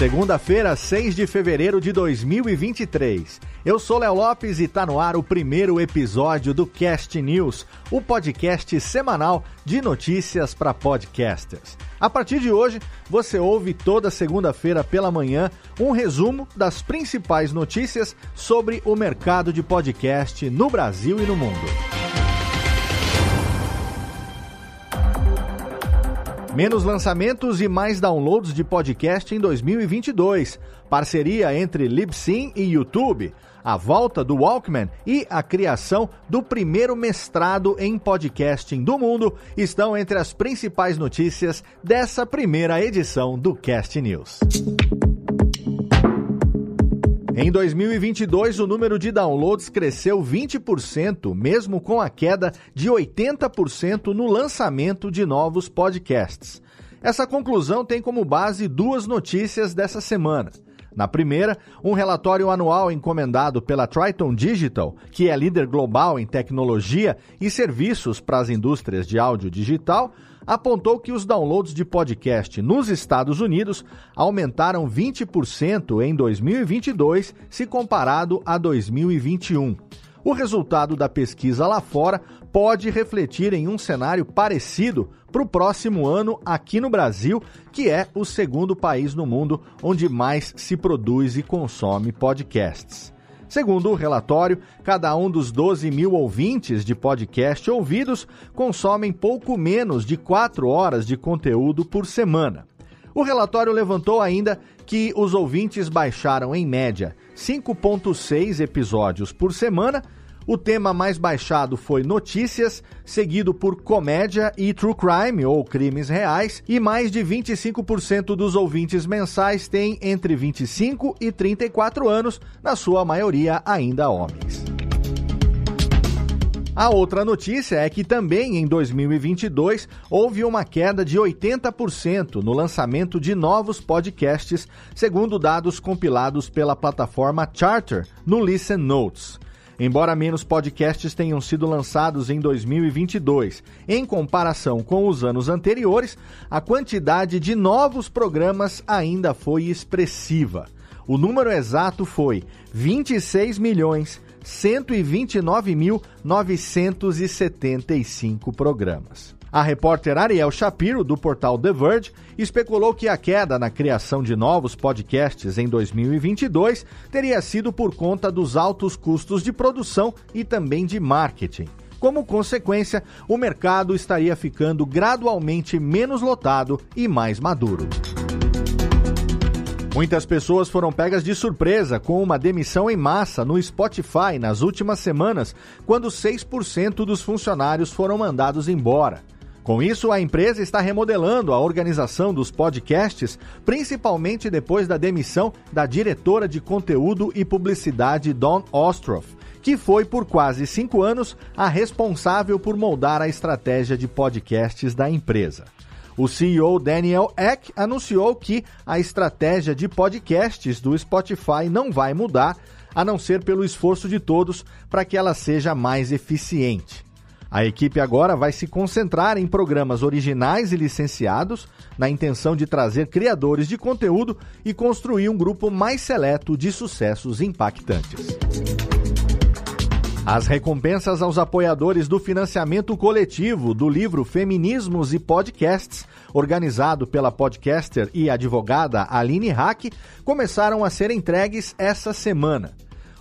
Segunda-feira, 6 de fevereiro de 2023. Eu sou Léo Lopes e está no ar o primeiro episódio do Cast News, o podcast semanal de notícias para podcasters. A partir de hoje, você ouve toda segunda-feira pela manhã um resumo das principais notícias sobre o mercado de podcast no Brasil e no mundo. Menos lançamentos e mais downloads de podcast em 2022. Parceria entre Libsyn e YouTube. A volta do Walkman e a criação do primeiro mestrado em podcasting do mundo estão entre as principais notícias dessa primeira edição do Cast News. Em 2022, o número de downloads cresceu 20%, mesmo com a queda de 80% no lançamento de novos podcasts. Essa conclusão tem como base duas notícias dessa semana. Na primeira, um relatório anual encomendado pela Triton Digital, que é líder global em tecnologia e serviços para as indústrias de áudio digital, apontou que os downloads de podcast nos Estados Unidos aumentaram 20% em 2022 se comparado a 2021. O resultado da pesquisa lá fora pode refletir em um cenário parecido para o próximo ano aqui no Brasil, que é o segundo país no mundo onde mais se produz e consome podcasts. Segundo o relatório, cada um dos 12 mil ouvintes de podcast ouvidos consomem pouco menos de 4 horas de conteúdo por semana. O relatório levantou ainda que os ouvintes baixaram, em média, 5,6 episódios por semana o tema mais baixado foi notícias, seguido por comédia e true crime ou crimes reais, e mais de 25% dos ouvintes mensais têm entre 25 e 34 anos, na sua maioria ainda homens. A outra notícia é que também em 2022 houve uma queda de 80% no lançamento de novos podcasts, segundo dados compilados pela plataforma Charter no Listen Notes. Embora menos podcasts tenham sido lançados em 2022, em comparação com os anos anteriores, a quantidade de novos programas ainda foi expressiva. O número exato foi 26 milhões 129.975 programas. A repórter Ariel Shapiro, do portal The Verge, especulou que a queda na criação de novos podcasts em 2022 teria sido por conta dos altos custos de produção e também de marketing. Como consequência, o mercado estaria ficando gradualmente menos lotado e mais maduro. Muitas pessoas foram pegas de surpresa com uma demissão em massa no Spotify nas últimas semanas, quando 6% dos funcionários foram mandados embora. Com isso, a empresa está remodelando a organização dos podcasts, principalmente depois da demissão da diretora de conteúdo e publicidade Dawn Ostroff, que foi por quase cinco anos a responsável por moldar a estratégia de podcasts da empresa. O CEO Daniel Eck anunciou que a estratégia de podcasts do Spotify não vai mudar, a não ser pelo esforço de todos para que ela seja mais eficiente. A equipe agora vai se concentrar em programas originais e licenciados, na intenção de trazer criadores de conteúdo e construir um grupo mais seleto de sucessos impactantes. As recompensas aos apoiadores do financiamento coletivo do livro Feminismos e Podcasts, organizado pela podcaster e advogada Aline Hack, começaram a ser entregues essa semana.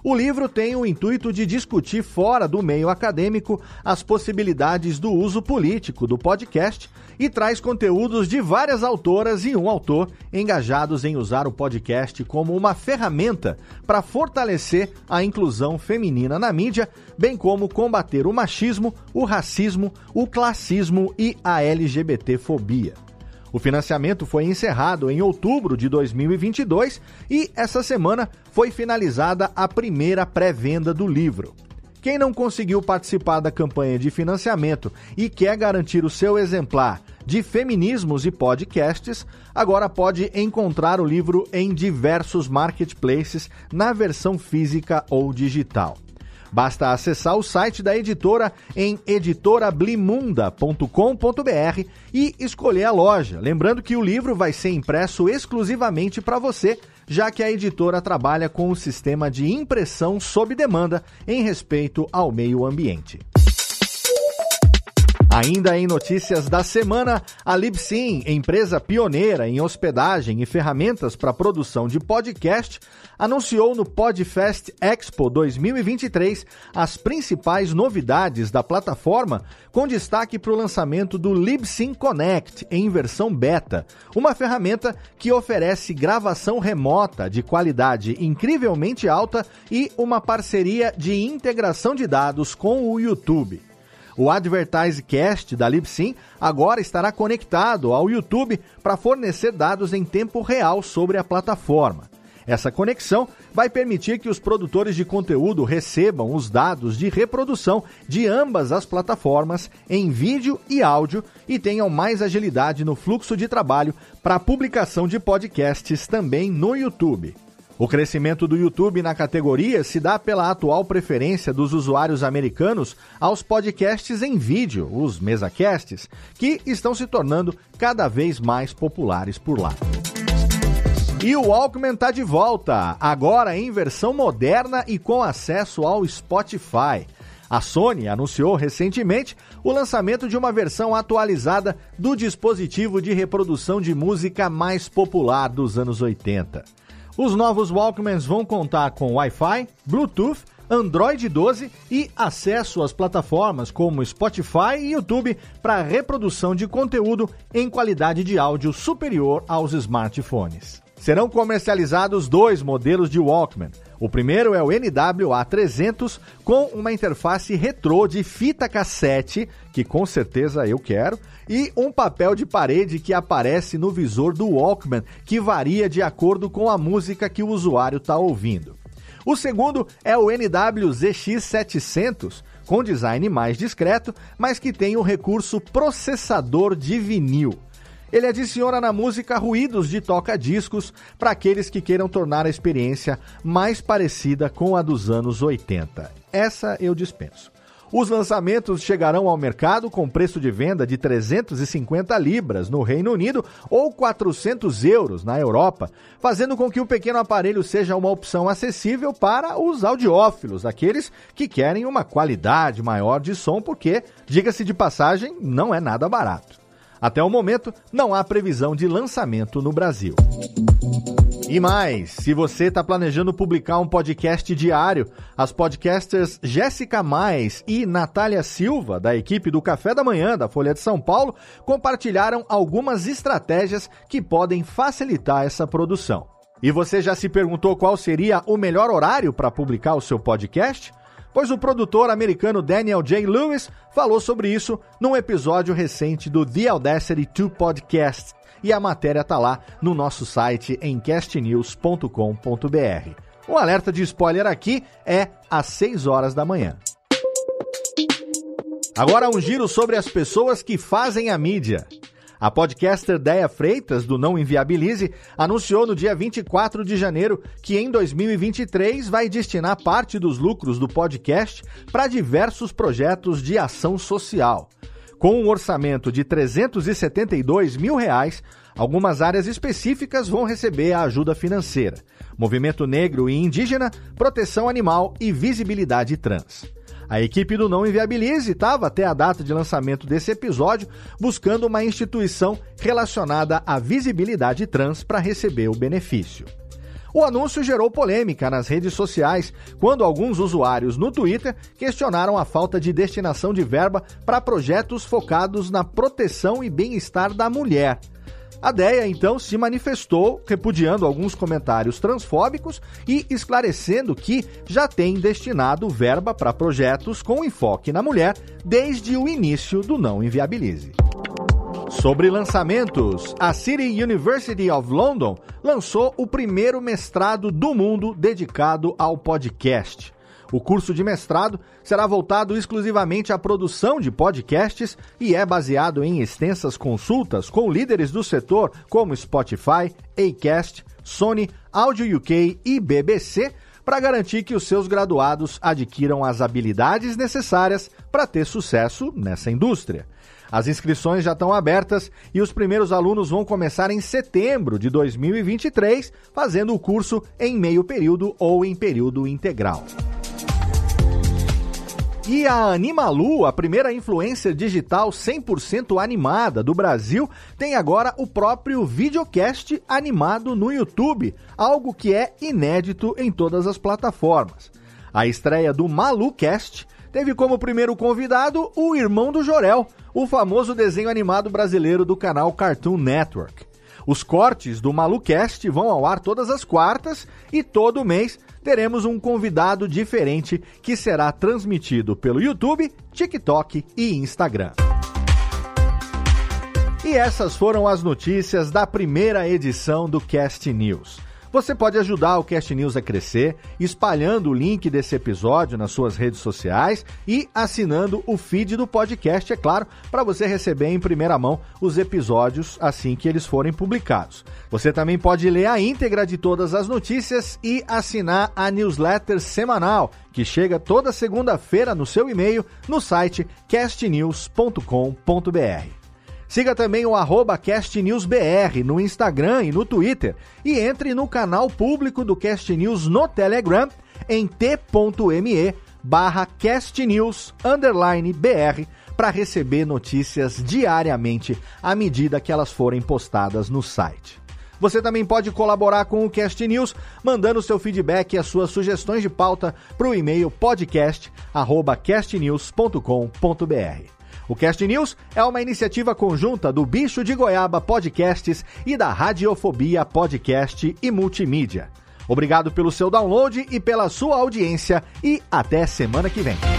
O livro tem o intuito de discutir fora do meio acadêmico as possibilidades do uso político do podcast e traz conteúdos de várias autoras e um autor engajados em usar o podcast como uma ferramenta para fortalecer a inclusão feminina na mídia, bem como combater o machismo, o racismo, o classismo e a LGBTfobia. O financiamento foi encerrado em outubro de 2022 e essa semana foi finalizada a primeira pré-venda do livro. Quem não conseguiu participar da campanha de financiamento e quer garantir o seu exemplar de Feminismos e Podcasts, agora pode encontrar o livro em diversos marketplaces na versão física ou digital. Basta acessar o site da editora em editorablimunda.com.br e escolher a loja. Lembrando que o livro vai ser impresso exclusivamente para você, já que a editora trabalha com o sistema de impressão sob demanda em respeito ao meio ambiente. Ainda em notícias da semana, a Libsyn, empresa pioneira em hospedagem e ferramentas para produção de podcast, anunciou no Podfest Expo 2023 as principais novidades da plataforma, com destaque para o lançamento do Libsyn Connect em versão beta, uma ferramenta que oferece gravação remota de qualidade incrivelmente alta e uma parceria de integração de dados com o YouTube. O AdvertiseCast da Libsyn agora estará conectado ao YouTube para fornecer dados em tempo real sobre a plataforma. Essa conexão vai permitir que os produtores de conteúdo recebam os dados de reprodução de ambas as plataformas em vídeo e áudio e tenham mais agilidade no fluxo de trabalho para a publicação de podcasts também no YouTube. O crescimento do YouTube na categoria se dá pela atual preferência dos usuários americanos aos podcasts em vídeo, os mesacasts, que estão se tornando cada vez mais populares por lá. E o Walkman está de volta, agora em versão moderna e com acesso ao Spotify. A Sony anunciou recentemente o lançamento de uma versão atualizada do dispositivo de reprodução de música mais popular dos anos 80. Os novos Walkmans vão contar com Wi-Fi, Bluetooth, Android 12 e acesso às plataformas como Spotify e YouTube para reprodução de conteúdo em qualidade de áudio superior aos smartphones. Serão comercializados dois modelos de Walkman. O primeiro é o NWA300 com uma interface retrô de fita cassete, que com certeza eu quero, e um papel de parede que aparece no visor do Walkman, que varia de acordo com a música que o usuário está ouvindo. O segundo é o NWZX700, com design mais discreto, mas que tem o recurso processador de vinil. Ele adiciona na música ruídos de toca-discos para aqueles que queiram tornar a experiência mais parecida com a dos anos 80. Essa eu dispenso. Os lançamentos chegarão ao mercado com preço de venda de 350 libras no Reino Unido ou 400 euros na Europa, fazendo com que o pequeno aparelho seja uma opção acessível para os audiófilos, aqueles que querem uma qualidade maior de som, porque, diga-se de passagem, não é nada barato. Até o momento, não há previsão de lançamento no Brasil. E mais, se você está planejando publicar um podcast diário, as podcasters Jéssica Mais e Natália Silva, da equipe do Café da Manhã da Folha de São Paulo, compartilharam algumas estratégias que podem facilitar essa produção. E você já se perguntou qual seria o melhor horário para publicar o seu podcast? Pois o produtor americano Daniel J. Lewis falou sobre isso num episódio recente do The Audacity 2 Podcast, e a matéria está lá no nosso site em castnews.com.br. O alerta de spoiler aqui é às 6 horas da manhã. Agora um giro sobre as pessoas que fazem a mídia. A podcaster Deia Freitas, do Não Inviabilize, anunciou no dia 24 de janeiro que em 2023 vai destinar parte dos lucros do podcast para diversos projetos de ação social. Com um orçamento de 372 mil reais, algumas áreas específicas vão receber a ajuda financeira: movimento negro e indígena, proteção animal e visibilidade trans. A equipe do Não Inviabilize estava até a data de lançamento desse episódio buscando uma instituição relacionada à visibilidade trans para receber o benefício. O anúncio gerou polêmica nas redes sociais quando alguns usuários no Twitter questionaram a falta de destinação de verba para projetos focados na proteção e bem-estar da mulher. A DEA então se manifestou, repudiando alguns comentários transfóbicos e esclarecendo que já tem destinado verba para projetos com enfoque na mulher desde o início do Não Inviabilize. Sobre lançamentos, a City University of London lançou o primeiro mestrado do mundo dedicado ao podcast. O curso de mestrado será voltado exclusivamente à produção de podcasts e é baseado em extensas consultas com líderes do setor como Spotify, Acast, Sony, Audio UK e BBC para garantir que os seus graduados adquiram as habilidades necessárias para ter sucesso nessa indústria. As inscrições já estão abertas e os primeiros alunos vão começar em setembro de 2023, fazendo o curso em meio período ou em período integral. E a Animalu, a primeira influência digital 100% animada do Brasil, tem agora o próprio videocast animado no YouTube, algo que é inédito em todas as plataformas. A estreia do MaluCast teve como primeiro convidado o irmão do Jorel, o famoso desenho animado brasileiro do canal Cartoon Network. Os cortes do MaluCast vão ao ar todas as quartas e todo mês teremos um convidado diferente que será transmitido pelo YouTube, TikTok e Instagram. E essas foram as notícias da primeira edição do Cast News. Você pode ajudar o Cast News a crescer espalhando o link desse episódio nas suas redes sociais e assinando o feed do podcast, é claro, para você receber em primeira mão os episódios assim que eles forem publicados. Você também pode ler a íntegra de todas as notícias e assinar a newsletter semanal que chega toda segunda-feira no seu e-mail no site castnews.com.br. Siga também o CastNewsBR no Instagram e no Twitter. E entre no canal público do Cast News no Telegram em t.me barra castnews BR para receber notícias diariamente à medida que elas forem postadas no site. Você também pode colaborar com o Cast News, mandando seu feedback e as suas sugestões de pauta para o e-mail podcast@castnews.com.br. O Cast News é uma iniciativa conjunta do Bicho de Goiaba Podcasts e da Radiofobia Podcast e Multimídia. Obrigado pelo seu download e pela sua audiência e até semana que vem.